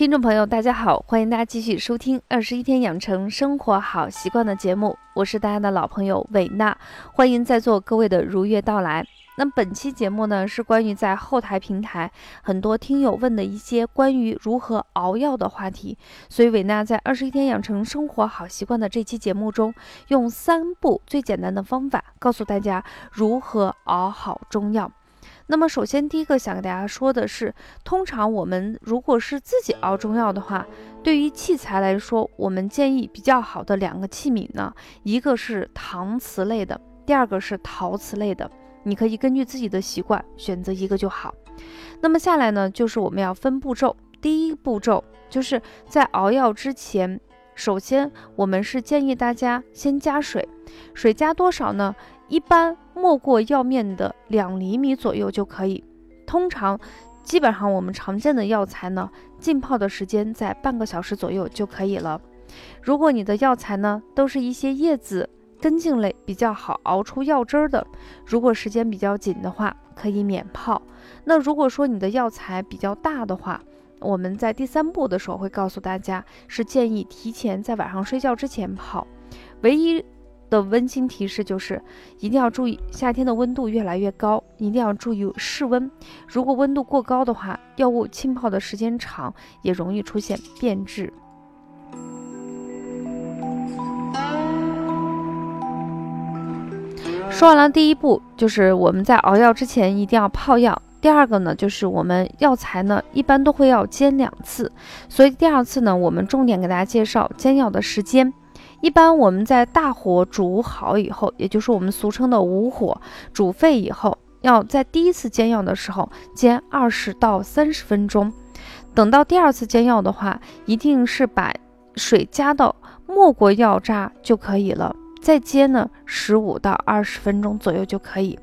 听众朋友，大家好，欢迎大家继续收听《二十一天养成生活好习惯》的节目，我是大家的老朋友伟娜，欢迎在座各位的如约到来。那本期节目呢，是关于在后台平台很多听友问的一些关于如何熬药的话题，所以伟娜在《二十一天养成生活好习惯》的这期节目中，用三步最简单的方法，告诉大家如何熬好中药。那么，首先第一个想给大家说的是，通常我们如果是自己熬中药的话，对于器材来说，我们建议比较好的两个器皿呢，一个是搪瓷类的，第二个是陶瓷类的。你可以根据自己的习惯选择一个就好。那么下来呢，就是我们要分步骤。第一步骤就是在熬药之前，首先我们是建议大家先加水，水加多少呢？一般没过药面的两厘米左右就可以。通常，基本上我们常见的药材呢，浸泡的时间在半个小时左右就可以了。如果你的药材呢，都是一些叶子、根茎类比较好熬出药汁儿的，如果时间比较紧的话，可以免泡。那如果说你的药材比较大的话，我们在第三步的时候会告诉大家，是建议提前在晚上睡觉之前泡。唯一。的温馨提示就是，一定要注意夏天的温度越来越高，一定要注意室温。如果温度过高的话，药物浸泡的时间长，也容易出现变质。说完了第一步，就是我们在熬药之前一定要泡药。第二个呢，就是我们药材呢一般都会要煎两次，所以第二次呢，我们重点给大家介绍煎药的时间。一般我们在大火煮好以后，也就是我们俗称的无火煮沸以后，要在第一次煎药的时候煎二十到三十分钟。等到第二次煎药的话，一定是把水加到没过药渣就可以了，再煎呢十五到二十分钟左右就可以。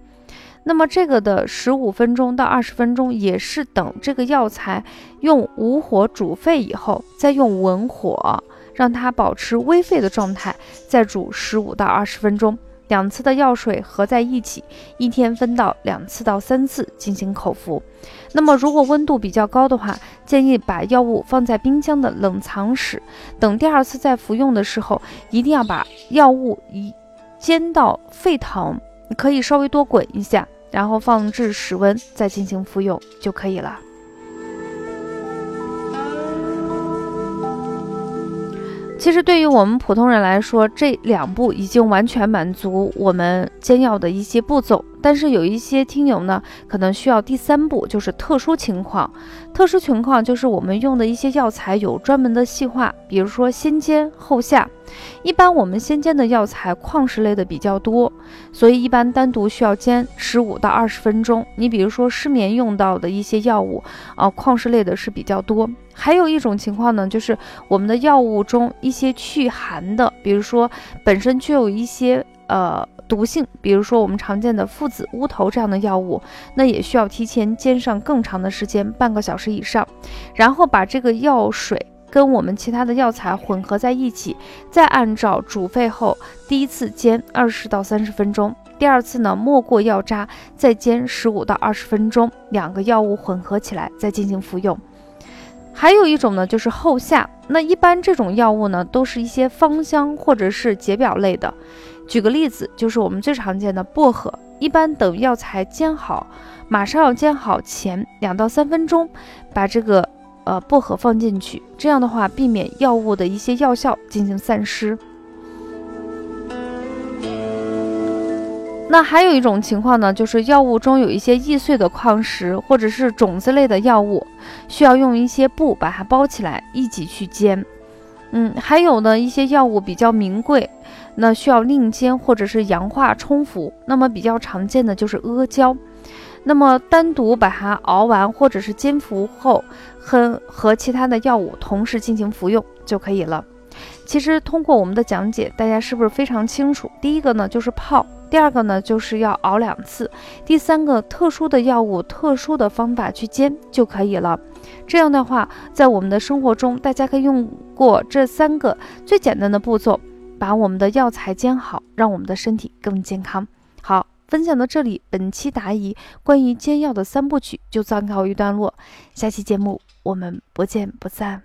那么这个的十五分钟到二十分钟，也是等这个药材用无火煮沸以后，再用文火。让它保持微沸的状态，再煮十五到二十分钟。两次的药水合在一起，一天分到两次到三次进行口服。那么，如果温度比较高的话，建议把药物放在冰箱的冷藏室，等第二次再服用的时候，一定要把药物一煎到沸腾，可以稍微多滚一下，然后放置室温再进行服用就可以了。其实对于我们普通人来说，这两步已经完全满足我们煎药的一些步骤。但是有一些听友呢，可能需要第三步，就是特殊情况。特殊情况就是我们用的一些药材有专门的细化，比如说先煎后下。一般我们先煎的药材矿石类的比较多，所以一般单独需要煎十五到二十分钟。你比如说失眠用到的一些药物啊，矿石类的是比较多。还有一种情况呢，就是我们的药物中一些去寒的，比如说本身具有一些呃。毒性，比如说我们常见的附子、乌头这样的药物，那也需要提前煎上更长的时间，半个小时以上，然后把这个药水跟我们其他的药材混合在一起，再按照煮沸后第一次煎二十到三十分钟，第二次呢没过药渣，再煎十五到二十分钟，两个药物混合起来再进行服用。还有一种呢就是后下，那一般这种药物呢都是一些芳香或者是解表类的。举个例子，就是我们最常见的薄荷，一般等药材煎好，马上要煎好前两到三分钟，把这个呃薄荷放进去，这样的话避免药物的一些药效进行散失。那还有一种情况呢，就是药物中有一些易碎的矿石或者是种子类的药物，需要用一些布把它包起来一起去煎。嗯，还有呢一些药物比较名贵。那需要另煎或者是氧化冲服，那么比较常见的就是阿胶，那么单独把它熬完或者是煎服后，和和其他的药物同时进行服用就可以了。其实通过我们的讲解，大家是不是非常清楚？第一个呢就是泡，第二个呢就是要熬两次，第三个特殊的药物、特殊的方法去煎就可以了。这样的话，在我们的生活中，大家可以用过这三个最简单的步骤。把我们的药材煎好，让我们的身体更健康。好，分享到这里，本期答疑关于煎药的三部曲就暂告一段落。下期节目我们不见不散。